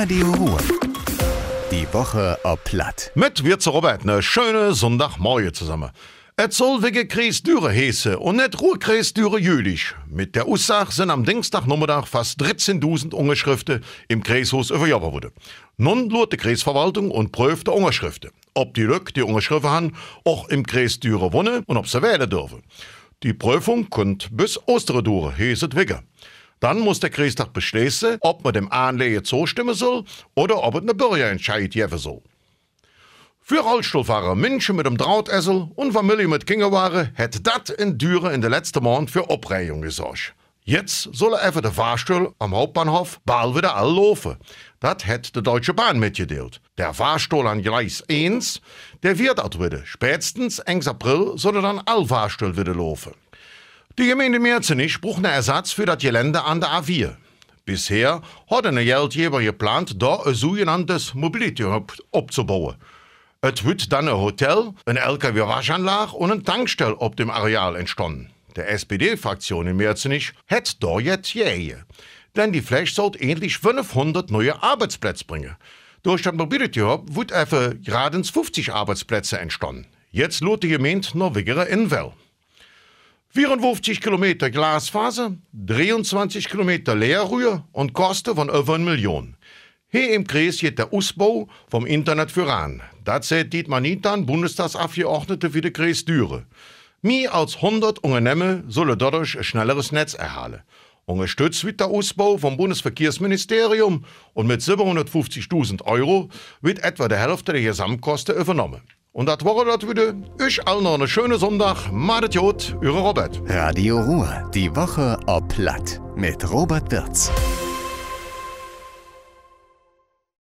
Radio Ruhr. Die Woche ob Platt. Mit wir zu Robert ne schöne Sonntagmorgen zusammen. Et soll wege Kreis Düre hese und net Ruhrkreis Düre Jülich. Mit der Aussage sind am Dienstagnachmittag fast 13.000 Unterschriften im Kreishaus überjagen wurde. Nun lud die Kreisverwaltung und prüft die Unterschriften. Ob die Lück die Unterschriften haben, auch im Kreis Düre wohnen und ob sie wählen dürfen. Die Prüfung kommt bis Osterdure, heset wege. Dann muss der Kreistag beschließen, ob man dem Anlegen zustimmen soll oder ob es eine Bürgerentscheid geben soll. Für Rollstuhlfahrer, Menschen mit dem Drautessel und Familie mit Kinderwaren hat das in Düren in den letzten Monaten für Aufregung gesorgt. Jetzt soll einfach der Fahrstuhl am Hauptbahnhof bald wieder all laufen. Das hat die Deutsche Bahn mitgeteilt. Der Fahrstuhl an Gleis 1, der wird auch wieder. Spätestens 1. April soll dann all Fahrstuhl wieder laufen. Die Gemeinde Merzenich braucht einen Ersatz für das Gelände an der A4. Bisher hat ein Geldgeber geplant, da ein sogenanntes Mobility Hub abzubauen. Es wird dann ein Hotel, eine LKW-Waschanlage und eine Tankstelle auf dem Areal entstanden. Der SPD-Fraktion in Merzenich hat da jetzt jähe. Denn die Fläche soll endlich 500 neue Arbeitsplätze bringen. Durch das Mobility Hub wird einfach gerade 50 Arbeitsplätze entstanden. Jetzt lohnt die Gemeinde noch weniger in Well. 54 Kilometer Glasfaser, 23 Kilometer Leerrühr und Kosten von über 1 Million. Hier im Kreis geht der Ausbau vom Internet voran. Das sagt Dietmar Nitan, Bundestagsabgeordnete für den Kreis Düre. Mehr als 100 Unternehmen sollen dadurch ein schnelleres Netz erhalten. Unterstützt wird der Ausbau vom Bundesverkehrsministerium und mit 750.000 Euro wird etwa die Hälfte der Gesamtkosten übernommen. Und das war das wieder. Ich allen noch einen schönen Sonntag. Madet Jod, Eure Robert. Radio Ruhr. Die Woche ob Platt. Mit Robert Wirz.